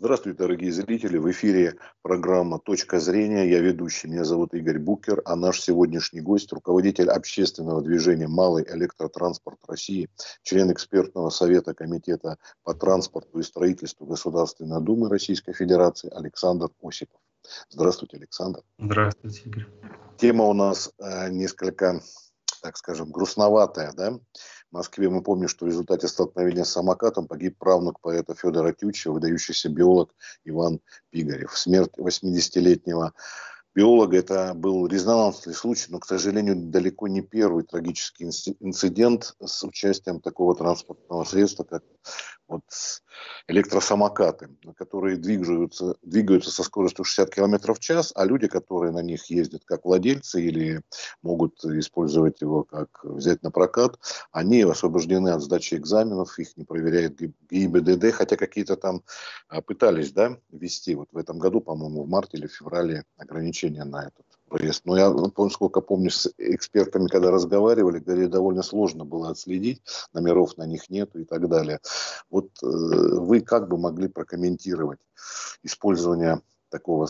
Здравствуйте, дорогие зрители. В эфире программа «Точка зрения». Я ведущий. Меня зовут Игорь Букер, а наш сегодняшний гость – руководитель общественного движения «Малый электротранспорт России», член экспертного совета Комитета по транспорту и строительству Государственной Думы Российской Федерации Александр Осипов. Здравствуйте, Александр. Здравствуйте, Игорь. Тема у нас э, несколько, так скажем, грустноватая, да? В Москве мы помним, что в результате столкновения с самокатом погиб правнук поэта Федора Тютчева, выдающийся биолог Иван Пигарев. Смерть 80-летнего биолога это был резонансный случай, но, к сожалению, далеко не первый трагический инцидент с участием такого транспортного средства, как вот электросамокаты, которые двигаются, двигаются со скоростью 60 км в час, а люди, которые на них ездят как владельцы или могут использовать его как взять на прокат, они освобождены от сдачи экзаменов, их не проверяет ГИБДД, хотя какие-то там а, пытались да, ввести. Вот в этом году, по-моему, в марте или в феврале ограничения на этот проезд. Но я, ну, сколько помню, с экспертами, когда разговаривали, говорили, довольно сложно было отследить, номеров на них нету и так далее. Вот э, вы как бы могли прокомментировать использование такого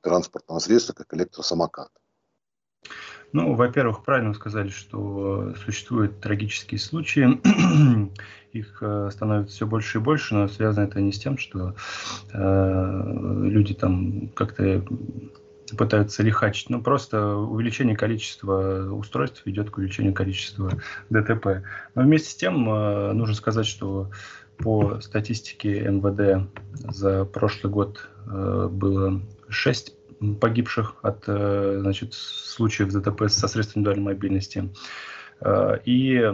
транспортного средства, как электросамокат? Ну, во-первых, правильно сказали, что существуют трагические случаи, их э, становится все больше и больше, но связано это не с тем, что э, люди там как-то пытаются лихачить, но просто увеличение количества устройств ведет к увеличению количества ДТП. Но вместе с тем э, нужно сказать, что по статистике МВД за прошлый год э, было 6 погибших от э, значит, случаев ДТП со средствами индивидуальной мобильности. И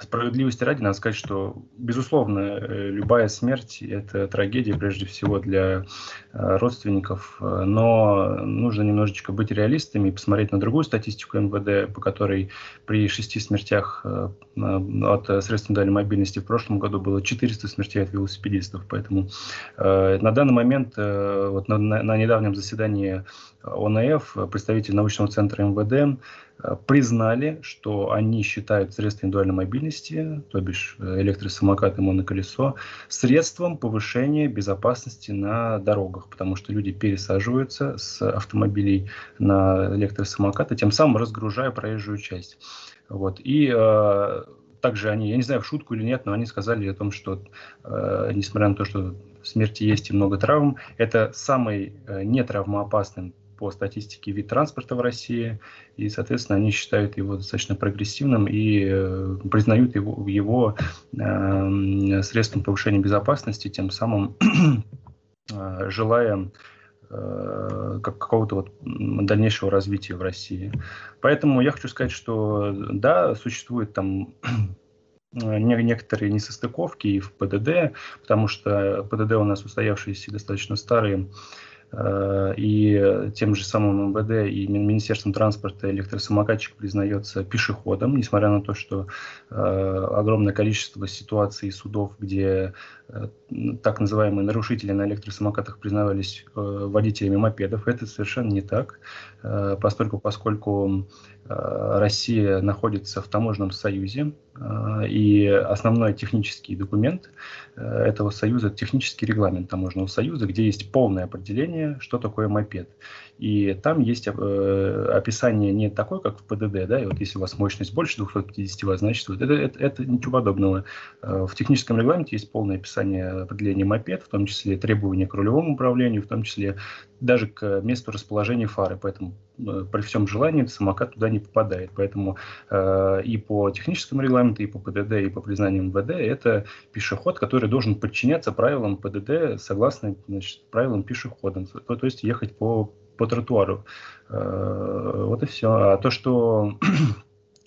Справедливости ради надо сказать, что, безусловно, э, любая смерть – это трагедия, прежде всего, для э, родственников, но нужно немножечко быть реалистами и посмотреть на другую статистику МВД, по которой при шести смертях э, от средств индивидуальной мобильности в прошлом году было 400 смертей от велосипедистов. Поэтому на данный момент, вот на, на недавнем заседании ОНФ, представитель научного центра МВД, Э, признали, что они считают средства индивидуальной мобильности, то бишь э, электросамокат и моноколесо, средством повышения безопасности на дорогах, потому что люди пересаживаются с автомобилей на электросамокаты, тем самым разгружая проезжую часть. Вот. И э, также они, я не знаю, в шутку или нет, но они сказали о том, что э, несмотря на то, что смерти есть и много травм, это самый э, нетравмоопасный по статистике вид транспорта в России, и, соответственно, они считают его достаточно прогрессивным и э, признают его, его э, средством повышения безопасности, тем самым э, желая э, как какого-то вот дальнейшего развития в России. Поэтому я хочу сказать, что да, существует там некоторые несостыковки и в ПДД, потому что ПДД у нас устоявшиеся достаточно старые, Э, и тем же самым МВД и Министерством транспорта электросамокатчик признается пешеходом, несмотря на то, что э, огромное количество ситуаций судов, где э, так называемые нарушители на электросамокатах признавались водителями мопедов. Это совершенно не так, поскольку, поскольку Россия находится в таможенном союзе, и основной технический документ этого союза – технический регламент таможенного союза, где есть полное определение, что такое мопед. И там есть э, описание не такое, как в ПДД, да, и вот если у вас мощность больше 250 Вт, значит, вот это, это, это ничего подобного. Э, в техническом регламенте есть полное описание определения мопед, в том числе требования к рулевому управлению, в том числе даже к месту расположения фары, поэтому э, при всем желании самокат туда не попадает. Поэтому э, и по техническому регламенту, и по ПДД, и по признанию МВД это пешеход, который должен подчиняться правилам ПДД согласно значит, правилам пешехода, то, то есть ехать по по тротуару. Э, вот и все. А то, что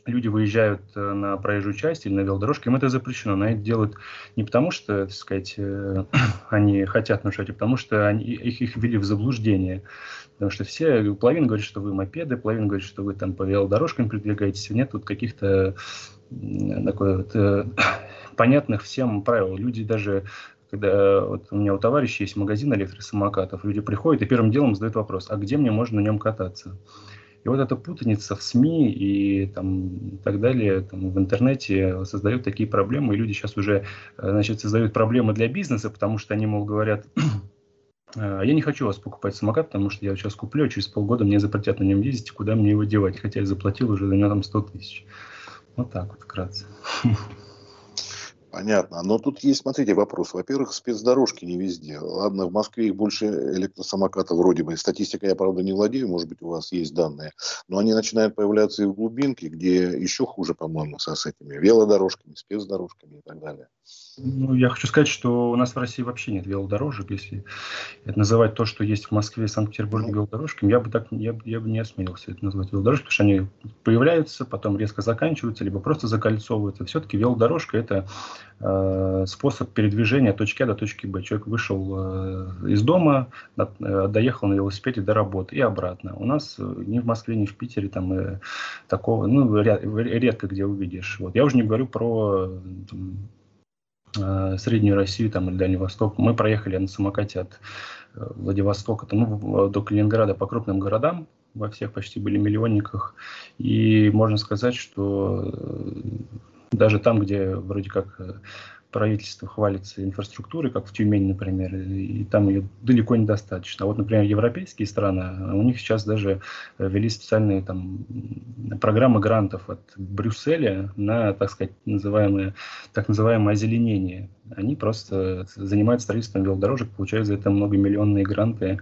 люди выезжают э, на проезжую часть или на велодорожке, им это запрещено. Но это делают не потому, что, так сказать, э, они хотят нарушать, а потому что они, их, их ввели в заблуждение. Потому что все, половина говорит, что вы мопеды, половина говорит, что вы там по велодорожкам передвигаетесь. Нет тут каких-то такой вот, понятных всем правил. Люди даже когда вот у меня у товарища есть магазин электросамокатов, люди приходят и первым делом задают вопрос, а где мне можно на нем кататься? И вот эта путаница в СМИ и там, так далее, там, в интернете создает такие проблемы, и люди сейчас уже значит, создают проблемы для бизнеса, потому что они, мол, говорят, «А, я не хочу вас покупать самокат, потому что я сейчас куплю, а через полгода мне запретят на нем ездить, куда мне его девать, хотя я заплатил уже за него там 100 тысяч. Вот так вот вкратце. Понятно. Но тут есть, смотрите, вопрос. Во-первых, спецдорожки не везде. Ладно, в Москве их больше электросамокатов вроде бы. Статистика я, правда, не владею, может быть, у вас есть данные. Но они начинают появляться и в глубинке, где еще хуже, по-моему, с этими велодорожками, спецдорожками и так далее. Ну, я хочу сказать, что у нас в России вообще нет велодорожек. Если это называть то, что есть в Москве и Санкт-Петербурге ну. велодорожками, я бы так я, я бы не осмелился это назвать велодорожкой, потому что они появляются, потом резко заканчиваются, либо просто закольцовываются. Все-таки велодорожка – это э, способ передвижения от точки А до точки Б. Человек вышел э, из дома, э, доехал на велосипеде до работы и обратно. У нас э, ни в Москве, ни в Питере там э, такого, ну, ряд, редко где увидишь. Вот. Я уже не говорю про там, Э, Среднюю Россию там, или Дальний Восток. Мы проехали на самокате от э, Владивостока там, ну, до Калининграда по крупным городам, во всех почти были миллионниках. И можно сказать, что э, даже там, где вроде как правительство хвалится инфраструктурой, как в Тюмени, например, и там ее далеко недостаточно. А вот, например, европейские страны, у них сейчас даже ввели специальные там, программы грантов от Брюсселя на, так сказать, называемое, так называемое озеленение. Они просто занимаются строительством велодорожек, получают за это многомиллионные гранты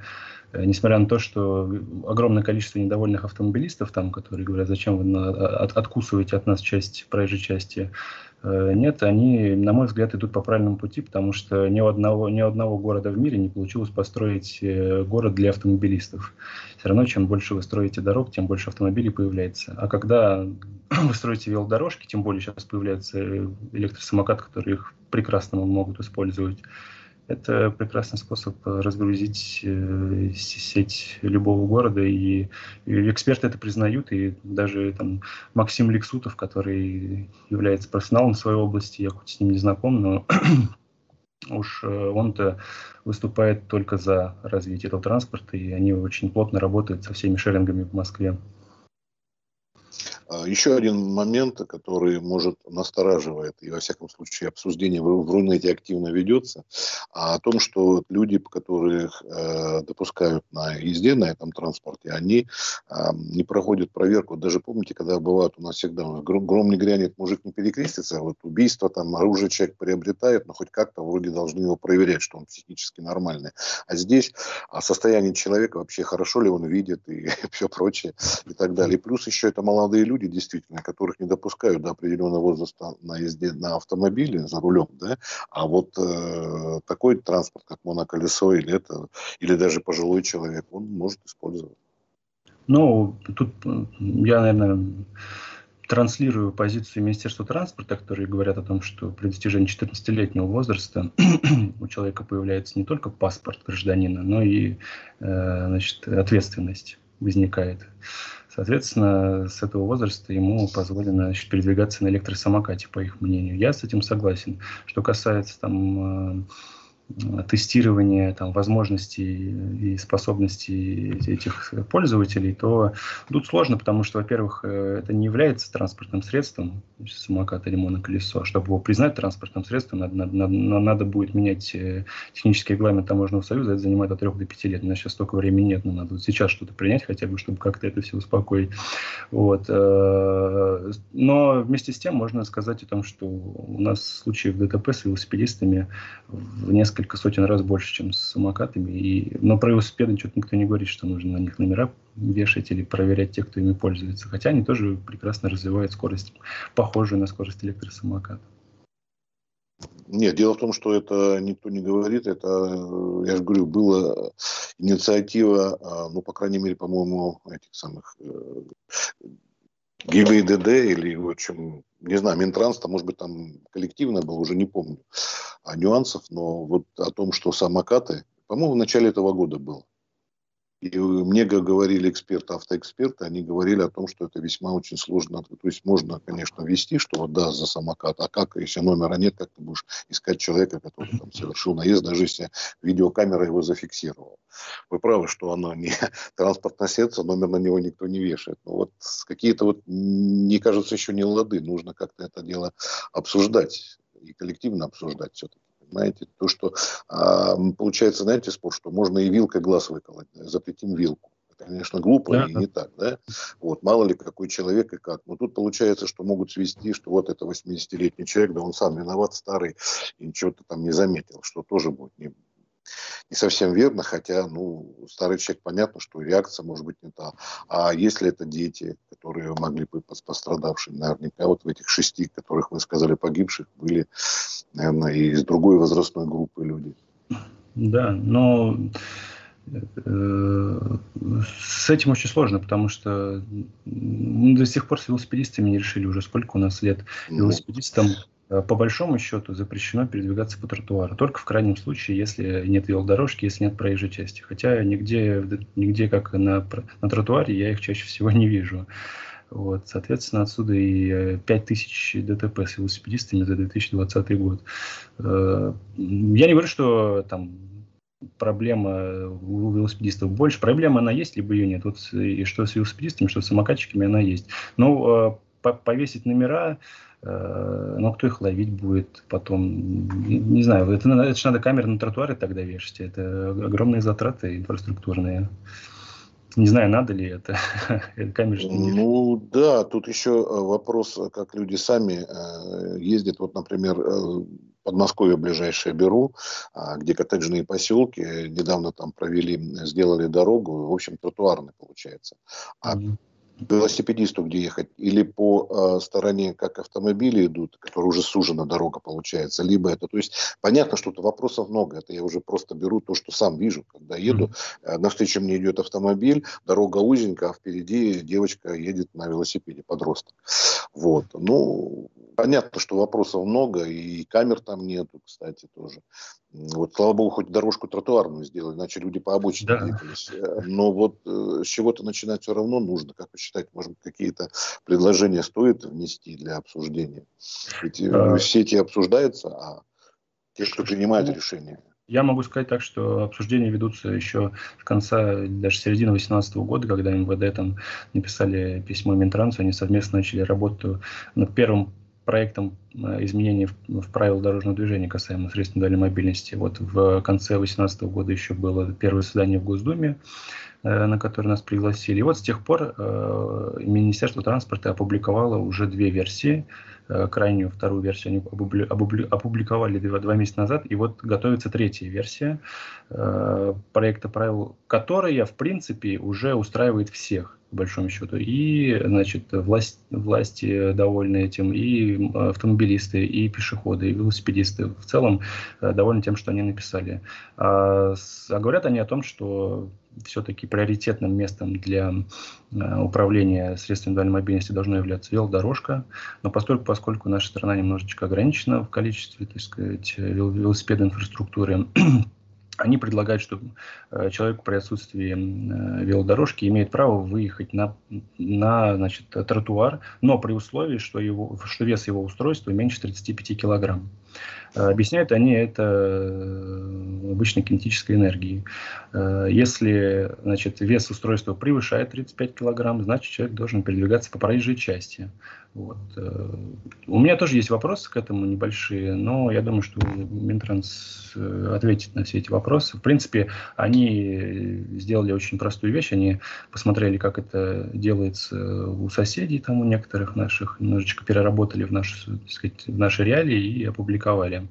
э, несмотря на то, что огромное количество недовольных автомобилистов там, которые говорят, зачем вы на, от, откусываете от нас часть проезжей части, нет, они, на мой взгляд, идут по правильному пути, потому что ни у одного, ни у одного города в мире не получилось построить э, город для автомобилистов. Все равно, чем больше вы строите дорог, тем больше автомобилей появляется. А когда вы строите велодорожки, тем более сейчас появляется электросамокат, которые их прекрасно могут использовать, это прекрасный способ разгрузить э, сеть любого города, и, и эксперты это признают, и даже там Максим Лексутов, который является профессионалом в своей области, я хоть с ним не знаком, но уж э, он-то выступает только за развитие этого транспорта, и они очень плотно работают со всеми шерингами в Москве. А, еще один момент, который может настораживает, и во всяком случае обсуждение в, Рунете активно ведется, а о том, что люди, которых э, допускают на езде на этом транспорте, они э, не проходят проверку. Даже помните, когда бывает у нас всегда гром не грянет, мужик не перекрестится, вот убийство, там оружие человек приобретает, но хоть как-то вроде должны его проверять, что он психически нормальный. А здесь о состоянии человека вообще хорошо ли он видит и все прочее и так далее. И плюс еще это молодые люди, люди, действительно, которых не допускают до определенного возраста на езде на автомобиле за рулем, да, а вот э, такой транспорт, как моноколесо или это, или даже пожилой человек, он может использовать. Ну, тут я, наверное, транслирую позицию Министерства транспорта, которые говорят о том, что при достижении 14-летнего возраста у человека появляется не только паспорт гражданина, но и э, значит, ответственность возникает. Соответственно, с этого возраста ему позволено передвигаться на электросамокате, по их мнению. Я с этим согласен. Что касается там э, тестирования там, возможностей и способностей этих пользователей, то тут сложно, потому что, во-первых, э, это не является транспортным средством, самокат или моноколесо. Чтобы его признать транспортным средством, надо, надо, надо будет менять э, технический регламент таможенного союза, это занимает от 3 до 5 лет. У нас сейчас столько времени нет, но надо вот сейчас что-то принять хотя бы, чтобы как-то это все успокоить. Вот. Но вместе с тем можно сказать о том, что у нас случаев ДТП с велосипедистами в несколько несколько сотен раз больше, чем с самокатами. И, но про велосипеды что-то никто не говорит, что нужно на них номера вешать или проверять тех, кто ими пользуется. Хотя они тоже прекрасно развивают скорость, похожую на скорость электросамоката. Нет, дело в том, что это никто не говорит. Это, я же говорю, была инициатива, а, ну, по крайней мере, по-моему, этих самых ГИБДД или, в общем, не знаю, Минтранс, может быть, там коллективно был, уже не помню а, нюансов, но вот о том, что самокаты, по-моему, в начале этого года было. И мне говорили эксперты, автоэксперты, они говорили о том, что это весьма очень сложно. То есть можно, конечно, ввести, что да, за самокат, а как, если номера нет, как ты будешь искать человека, который там совершил наезд, даже если видеокамера его зафиксировала. Вы правы, что оно не транспортное средство, номер на него никто не вешает. Но вот какие-то вот, мне кажется, еще не лады. Нужно как-то это дело обсуждать и коллективно обсуждать все-таки знаете, то, что а, получается, знаете, спор, что можно и вилкой глаз выколоть, запретим вилку. Конечно, глупо да. и не так, да? Вот, мало ли какой человек и как. Но тут получается, что могут свести, что вот это 80-летний человек, да он сам виноват, старый, и ничего-то там не заметил, что тоже будет не, не совсем верно, хотя, ну, старый человек, понятно, что реакция может быть не та. А если это дети, которые могли быть пострадавшими, наверняка вот в этих шести, которых вы сказали погибших, были, наверное, и из другой возрастной группы люди. Да, но э, с этим очень сложно, потому что до сих пор с велосипедистами не решили уже, сколько у нас лет ну, велосипедистам по большому счету запрещено передвигаться по тротуару. Только в крайнем случае, если нет велодорожки, если нет проезжей части. Хотя нигде, нигде как на, на тротуаре, я их чаще всего не вижу. Вот, соответственно, отсюда и 5000 э, ДТП с велосипедистами за 2020 год. Э, я не говорю, что там проблема у велосипедистов больше. Проблема она есть, либо ее нет. Вот и что с велосипедистами, что с самокатчиками она есть. Но повесить номера Э, но кто их ловить будет потом? Не знаю, это, это же надо камеры на тротуаре тогда вешать. Это огромные затраты инфраструктурные. Не знаю, надо ли это. Камер ну да, тут еще э, вопрос, как люди сами э, ездят. Вот, например, Подмосковье ближайшее беру, а, где коттеджные поселки, недавно там провели, сделали дорогу, в общем, тротуарный получается. А mm-hmm велосипедисту где ехать, или по э, стороне, как автомобили идут, которые уже сужена дорога получается, либо это, то есть понятно, что тут вопросов много, это я уже просто беру то, что сам вижу, когда еду, э, навстречу мне идет автомобиль, дорога узенькая, а впереди девочка едет на велосипеде, подросток. Вот, ну, понятно, что вопросов много, и камер там нету, кстати, тоже. Вот, слава богу, хоть дорожку тротуарную сделали, иначе люди по обочине да. двигались. Э, но вот э, с чего-то начинать все равно нужно. Как вы считаете, может какие-то предложения стоит внести для обсуждения? Ведь э, а... все эти обсуждаются, а те, кто принимает ну, решения. Я могу сказать так, что обсуждения ведутся еще с конца, даже середины 2018 года, когда МВД там написали письмо Минтрансу, они совместно начали работу над первым проектом э, изменений в, правила дорожного движения касаемо средств индивидуальной мобильности. Вот в конце 2018 года еще было первое заседание в Госдуме, э, на которое нас пригласили. И вот с тех пор э, Министерство транспорта опубликовало уже две версии. Э, крайнюю вторую версию они опубли, опубли, опубликовали два, два месяца назад, и вот готовится третья версия э, проекта правил, которая, в принципе, уже устраивает всех по большому счету. И, значит, власть, власти довольны этим, и автомобилисты, и пешеходы, и велосипедисты в целом э, довольны тем, что они написали. А, а говорят они о том, что все-таки приоритетным местом для э, управления средствами дальней мобильности должна являться велодорожка, но поскольку, поскольку наша страна немножечко ограничена в количестве, так сказать, велосипедной инфраструктуры, они предлагают, что э, человек при отсутствии э, велодорожки имеет право выехать на, на значит, тротуар, но при условии, что, его, что вес его устройства меньше 35 килограмм. Э, объясняют они это обычной кинетической энергией. Если значит, вес устройства превышает 35 килограмм, значит человек должен передвигаться по проезжей части. Вот. У меня тоже есть вопросы к этому небольшие, но я думаю, что Минтранс ответит на все эти вопросы. В принципе, они сделали очень простую вещь, они посмотрели, как это делается у соседей, там у некоторых наших, немножечко переработали в, так сказать, в наши реалии и опубликовали.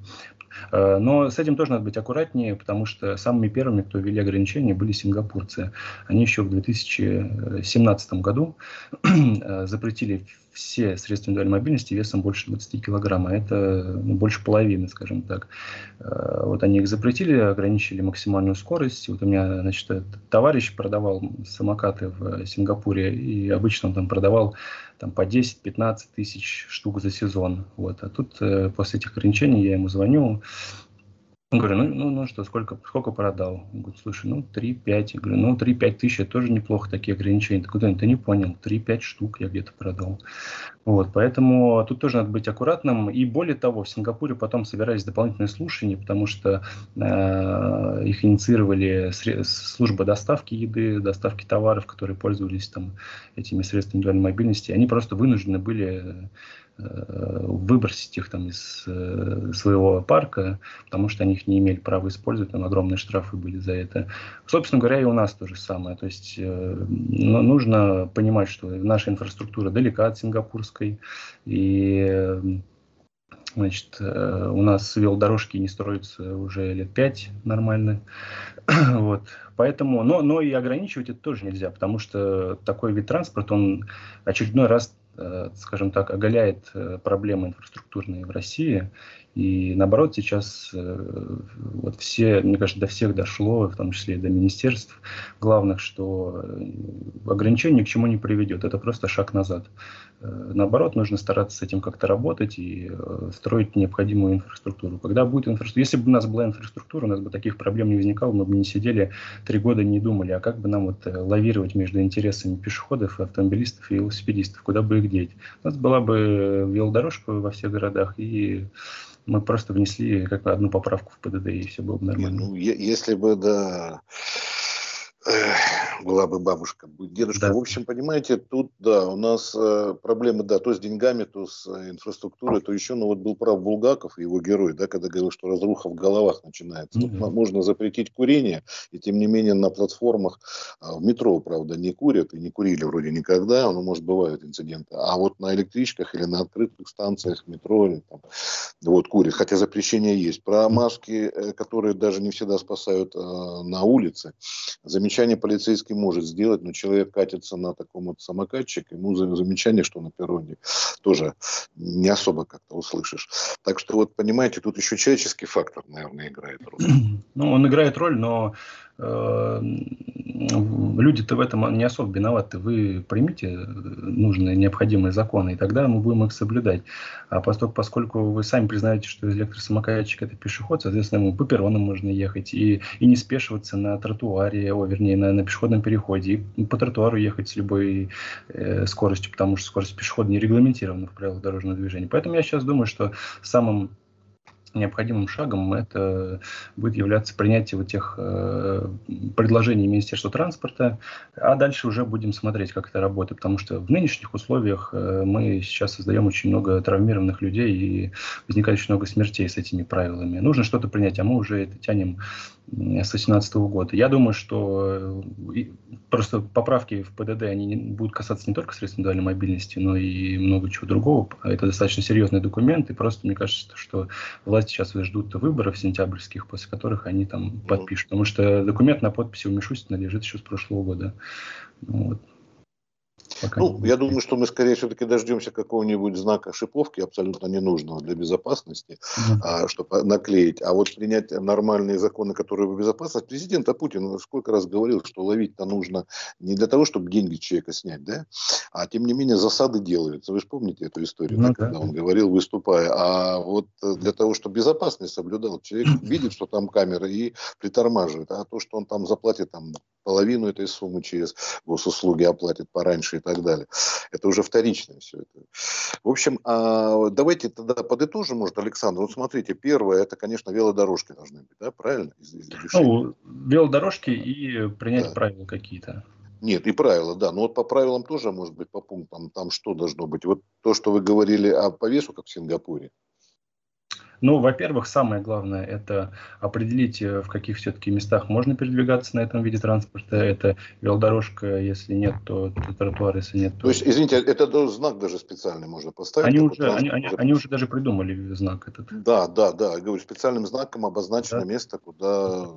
Э, но с этим тоже надо быть аккуратнее, потому что самыми первыми, кто ввели ограничения, были сингапурцы. Они еще в 2017 году э, запретили все средства индивидуальной мобильности весом больше 20 килограмм, а это ну, больше половины, скажем так. Э, вот они их запретили, ограничили максимальную скорость. Вот у меня, значит, товарищ продавал самокаты в Сингапуре, и обычно он там продавал там, по 10-15 тысяч штук за сезон. Вот. А тут после этих ограничений я ему звоню, Говорю, ну, ну, ну что, сколько, сколько продал? Он говорит, слушай, ну 3-5. Я говорю, ну 3-5 тысяч, это тоже неплохо, такие ограничения. Куда ты не понял, 3-5 штук я где-то продал. Вот, поэтому тут тоже надо быть аккуратным. И более того, в Сингапуре потом собирались дополнительные слушания, потому что э, их инициировали служба доставки еды, доставки товаров, которые пользовались там этими средствами индивидуальной мобильности. Они просто вынуждены были выбросить их там из э, своего парка, потому что они их не имели права использовать, там огромные штрафы были за это. Собственно говоря, и у нас то же самое. То есть э, нужно понимать, что наша инфраструктура далека от сингапурской, и Значит, у нас велодорожки не строятся уже лет пять нормально. вот. Поэтому, но, но и ограничивать это тоже нельзя, потому что такой вид транспорта, он очередной раз Э, скажем так, оголяет э, проблемы инфраструктурные в России. И наоборот, сейчас э, вот все, мне кажется, до всех дошло, в том числе и до министерств главных, что ограничение ни к чему не приведет. Это просто шаг назад. Наоборот, нужно стараться с этим как-то работать и строить необходимую инфраструктуру. Когда будет инфраструктура, если бы у нас была инфраструктура, у нас бы таких проблем не возникало, мы бы не сидели три года не думали, а как бы нам вот лавировать между интересами пешеходов, автомобилистов и велосипедистов, куда бы их деть. У нас была бы велодорожка во всех городах, и мы просто внесли как бы одну поправку в ПДД, и все было бы нормально. Ну, если бы, да, была бы бабушка, будет дедушка. Да. В общем, понимаете, тут, да, у нас э, проблемы, да, то с деньгами, то с э, инфраструктурой, то еще, ну вот был прав Булгаков, его герой, да, когда говорил, что разруха в головах начинается. Mm-hmm. Вот, можно запретить курение, и тем не менее на платформах, э, в метро, правда, не курят и не курили вроде никогда, но, может, бывают инциденты, а вот на электричках или на открытых станциях метро, или, там, вот, курят, хотя запрещение есть. Про маски, э, которые даже не всегда спасают э, на улице, замечание полицейский может сделать, но человек катится на таком вот самокатчике, ему замечание, что на перроне тоже не особо как-то услышишь. Так что вот понимаете, тут еще человеческий фактор, наверное, играет роль. Ну, он играет роль, но люди-то в этом не особо виноваты. Вы примите нужные, необходимые законы, и тогда мы будем их соблюдать. А поскольку, поскольку вы сами признаете, что электросамокатчик – это пешеход, соответственно, ему по перронам можно ехать и, и не спешиваться на тротуаре, о, вернее, на, на пешеходном переходе, и по тротуару ехать с любой э, скоростью, потому что скорость пешехода не регламентирована в правилах дорожного движения. Поэтому я сейчас думаю, что самым необходимым шагом это будет являться принятие вот тех э, предложений Министерства транспорта, а дальше уже будем смотреть, как это работает, потому что в нынешних условиях э, мы сейчас создаем очень много травмированных людей и возникает очень много смертей с этими правилами. Нужно что-то принять, а мы уже это тянем с 2018 года. Я думаю, что э, просто поправки в ПДД они будут касаться не только средств индивидуальной мобильности, но и много чего другого. Это достаточно серьезный документ, и просто мне кажется, что власти сейчас ждут выборов сентябрьских, после которых они там подпишут. Потому что документ на подписи у Мишустина лежит еще с прошлого года. Вот. Пока ну, я думаю, что мы скорее все-таки дождемся какого-нибудь знака шиповки, абсолютно ненужного для безопасности, mm-hmm. а, чтобы наклеить. А вот принять нормальные законы, которые в безопасность. Президент Путин сколько раз говорил, что ловить-то нужно не для того, чтобы деньги человека снять, да, а тем не менее засады делаются. Вы же помните эту историю, ну, да, когда он говорил, выступая. А вот для того, чтобы безопасность соблюдал, человек видит, что там камера и притормаживает. А то, что он там заплатит там половину этой суммы через госуслуги оплатит пораньше и так далее. Это уже вторичное все это. В общем, а давайте тогда подытожим, может, Александр. Вот смотрите, первое, это, конечно, велодорожки должны быть, да, правильно? Ну, велодорожки и принять да. правила какие-то. Нет, и правила, да. Но вот по правилам тоже, может быть, по пунктам, там что должно быть? Вот то, что вы говорили о повесу, как в Сингапуре. Ну, во-первых, самое главное – это определить, э, в каких все-таки местах можно передвигаться на этом виде транспорта. Это велодорожка, если нет, то, то тротуар, если нет. То... то есть, извините, это знак даже специальный можно поставить? Они, уже, они, они, они уже даже придумали знак этот. Да, да, да. Я говорю, специальным знаком обозначено да. место, куда...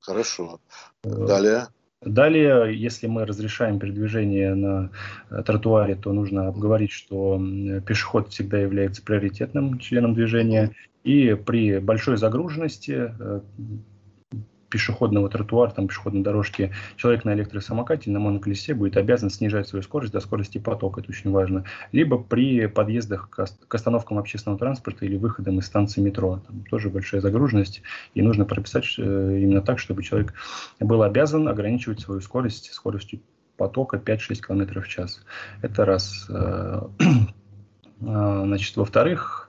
Хорошо. Далее. Далее, если мы разрешаем передвижение на э, тротуаре, то нужно обговорить, что пешеход всегда является приоритетным членом движения. И при большой загруженности э, пешеходного тротуара, там, пешеходной дорожки, человек на электросамокате, на моноколесе будет обязан снижать свою скорость до скорости потока, это очень важно. Либо при подъездах к, остановкам общественного транспорта или выходам из станции метро. Там тоже большая загруженность, и нужно прописать э, именно так, чтобы человек был обязан ограничивать свою скорость скоростью потока 5-6 км в час. Это раз. Э, а, значит, во-вторых,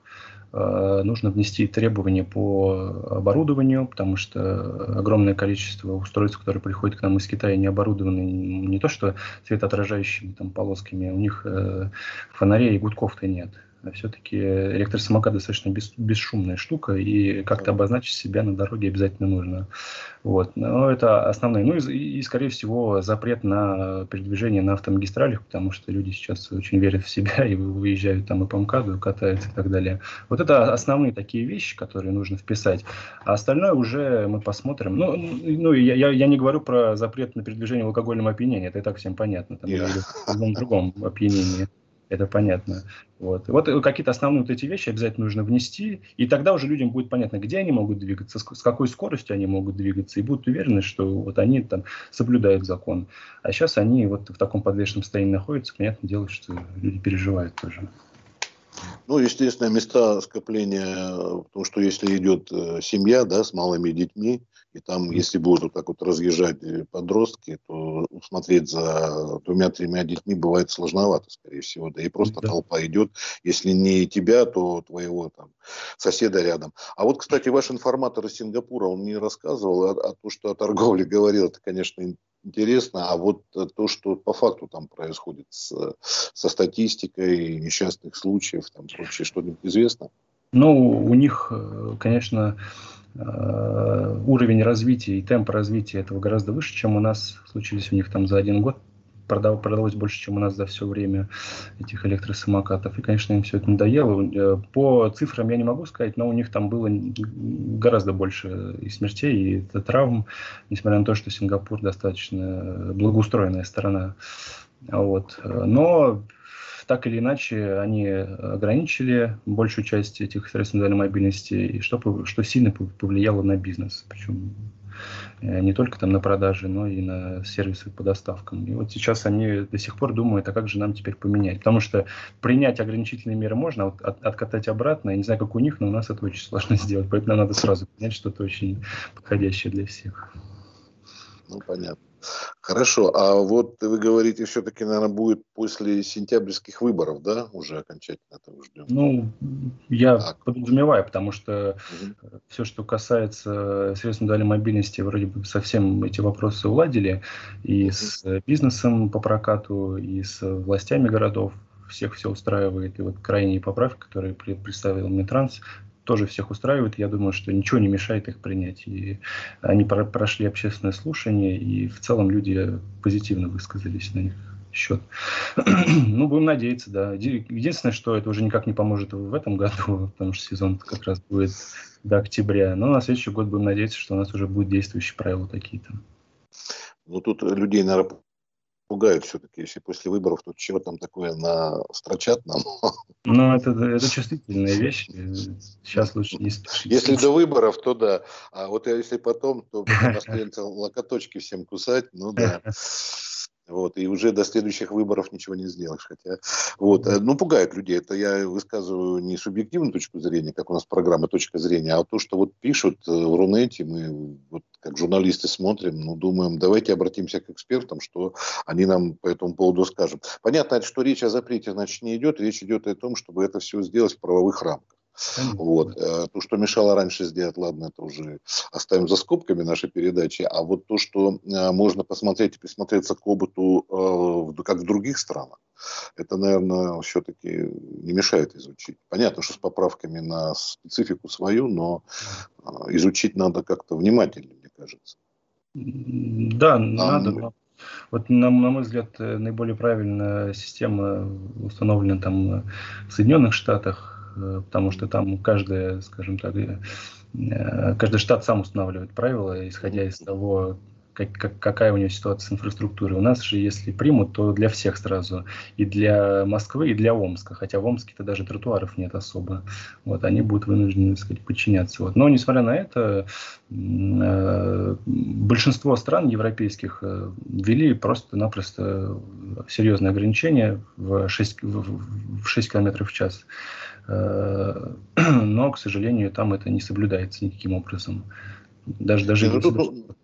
нужно внести требования по оборудованию, потому что огромное количество устройств, которые приходят к нам из Китая, не оборудованы не то что светоотражающими там, полосками, у них э, фонарей и гудков-то нет все-таки электросамокат достаточно бес, бесшумная штука, и как-то обозначить себя на дороге обязательно нужно. Вот. Но это основное. Ну и, и, скорее всего, запрет на передвижение на автомагистралях, потому что люди сейчас очень верят в себя и выезжают там и по МКАДу, катаются и так далее. Вот это основные такие вещи, которые нужно вписать. А остальное уже мы посмотрим. Ну, ну я, я, я не говорю про запрет на передвижение в алкогольном опьянении, это и так всем понятно. Там yeah. в любом другом опьянении это понятно. Вот. вот какие-то основные вот эти вещи обязательно нужно внести, и тогда уже людям будет понятно, где они могут двигаться, с какой скоростью они могут двигаться, и будут уверены, что вот они там соблюдают закон. А сейчас они вот в таком подвешенном состоянии находятся, понятное дело, что люди переживают тоже. Ну, естественно, места скопления, потому что если идет э, семья, да, с малыми детьми, и там, если будут вот так вот разъезжать э, подростки, то смотреть за двумя-тремя детьми бывает сложновато, скорее всего. Да и просто да. толпа идет. Если не тебя, то твоего там соседа рядом. А вот, кстати, ваш информатор из Сингапура, он не рассказывал, а, а то, что о торговле говорил, это, конечно, интересно. А вот то, что по факту там происходит с, со статистикой несчастных случаев, там прочее, что-нибудь известно? Ну, у них, э, конечно, Э, уровень развития и темп развития этого гораздо выше, чем у нас случились у них там за один год продалось больше, чем у нас за все время этих электросамокатов. И, конечно, им все это надоело. Э, по цифрам я не могу сказать, но у них там было гораздо больше и смертей, и травм, несмотря на то, что Сингапур достаточно благоустроенная страна. Вот. Но так или иначе они ограничили большую часть этих средств индивидуальной мобильности, и что, что сильно повлияло на бизнес. Причем э, не только там на продажи, но и на сервисы по доставкам. И вот сейчас они до сих пор думают, а как же нам теперь поменять? Потому что принять ограничительные меры можно, а вот от, откатать обратно, я не знаю, как у них, но у нас это очень сложно сделать. Поэтому надо сразу принять что-то очень подходящее для всех. Ну, понятно. Хорошо, а вот вы говорите, все-таки, наверное, будет после сентябрьских выборов, да, уже окончательно этого ждем? Ну, я так. подразумеваю, потому что угу. все, что касается средств индивидуальной мобильности, вроде бы совсем эти вопросы уладили, и угу. с бизнесом по прокату, и с властями городов, всех все устраивает. И вот крайние поправки, которые представил Минтранс, тоже всех устраивает. Я думаю, что ничего не мешает их принять. И они прошли общественное слушание, и в целом люди позитивно высказались на них счет. ну, будем надеяться, да. Единственное, что это уже никак не поможет в этом году, потому что сезон как раз будет до октября. Но на следующий год будем надеяться, что у нас уже будут действующие правила такие-то. Ну, тут людей, наверное, пугают все-таки, если после выборов тут чего там такое на строчат нам. Ну, это, это чувствительная вещь. Сейчас лучше не спешить. Если до выборов, то да. А вот если потом, то останется локоточки всем кусать, ну да. Вот, и уже до следующих выборов ничего не сделаешь. Хотя, вот, э, ну, пугает людей. Это я высказываю не субъективную точку зрения, как у нас программа точка зрения, а то, что вот пишут э, в Рунете, мы вот как журналисты смотрим, ну, думаем, давайте обратимся к экспертам, что они нам по этому поводу скажут. Понятно, что речь о запрете, значит, не идет. Речь идет о том, чтобы это все сделать в правовых рамках. Вот. Э, то, что мешало раньше сделать, ладно, это уже оставим за скобками нашей передачи. А вот то, что э, можно посмотреть и присмотреться к опыту, э, как в других странах, это, наверное, все-таки не мешает изучить. Понятно, что с поправками на специфику свою, но изучить надо как-то внимательнее, мне кажется. Да, Нам... надо. Вот, на, на мой взгляд, наиболее правильная система установлена там в Соединенных Штатах, потому что там каждая, скажем так, э, каждый штат сам устанавливает правила, исходя из того, как, как, какая у него ситуация с инфраструктурой. У нас же, если примут, то для всех сразу. И для Москвы, и для Омска. Хотя в Омске-то даже тротуаров нет особо. Вот, они будут вынуждены, так сказать, подчиняться. Вот. Но, несмотря на это, э, большинство стран европейских э, ввели просто-напросто серьезные ограничения в 6, в 6 км в час. Э, но, к сожалению, там это не соблюдается никаким образом. Даже, даже ну, тут,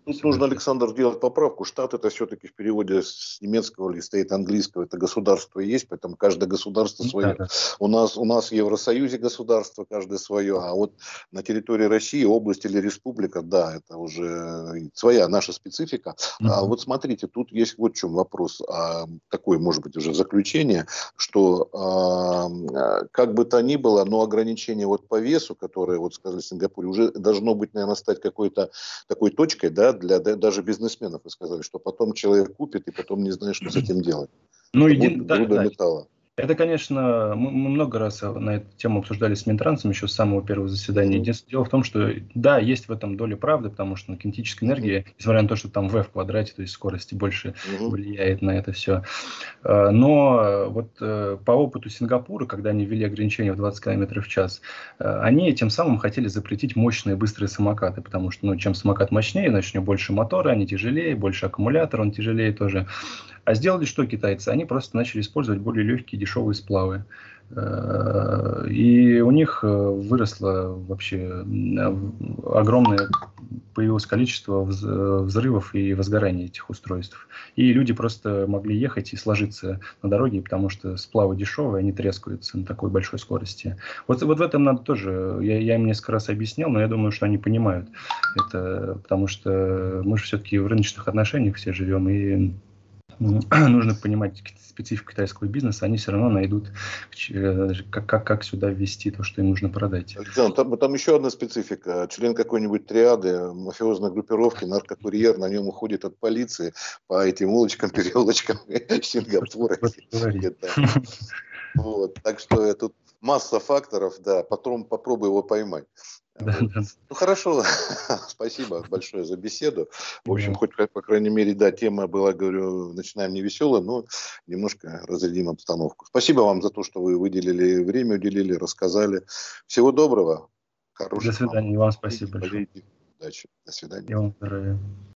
тут нужно, Александр, сделать поправку. Штат это все-таки в переводе с немецкого или стоит английского, это государство есть, поэтому каждое государство свое. Да, да. У, нас, у нас в Евросоюзе государство каждое свое, а вот на территории России, область или республика, да, это уже своя наша специфика. Mm-hmm. А вот смотрите, тут есть вот в чем вопрос, а, такое, может быть, уже заключение, что а, как бы то ни было, но ограничение вот по весу, которое, вот сказали в Сингапуре, уже должно быть, наверное, стать какой какой-то такой точкой, да, для даже бизнесменов, вы сказали, что потом человек купит и потом не знает, что с этим делать. Ну, един... да, да. металла. Это, конечно, мы, много раз на эту тему обсуждали с Минтрансом еще с самого первого заседания. Единственное дело в том, что да, есть в этом доля правды, потому что ну, кинетическая энергия, несмотря на то, что там v в квадрате, то есть скорости больше влияет на это все. А, но вот э, по опыту Сингапура, когда они ввели ограничения в 20 км в час, э, они тем самым хотели запретить мощные быстрые самокаты, потому что ну, чем самокат мощнее, значит у него больше мотора, они тяжелее, больше аккумулятор, он тяжелее тоже. А сделали что китайцы? Они просто начали использовать более легкие дешевые сплавы. Э, и у них э, выросло вообще огромное появилось количество взрывов и возгораний этих устройств. И люди просто могли ехать и сложиться на дороге, потому что сплавы дешевые, они трескаются на такой большой скорости. Вот, вот в этом надо тоже, я, я им несколько раз объяснял, но я думаю, что они понимают это, потому что мы же все-таки в рыночных отношениях все живем, и нужно понимать специфику китайского бизнеса, они все равно найдут, э, как, как, как сюда ввести то, что им нужно продать. Александр, там, там еще одна специфика. Член какой-нибудь триады, мафиозной группировки, наркокурьер, на нем уходит от полиции по этим улочкам, переулочкам Сингапура. Вот, так что тут масса факторов, да, потом попробуй его поймать. Да, да. Ну хорошо, спасибо большое за беседу. В общем, да. хоть по крайней мере, да, тема была, говорю, начинаем не веселая, но немножко разрядим обстановку. Спасибо вам за то, что вы выделили время, уделили, рассказали. Всего доброго. Хорошего. До свидания, вам, вам спасибо большое. Удачи. До свидания. И вам здоровья.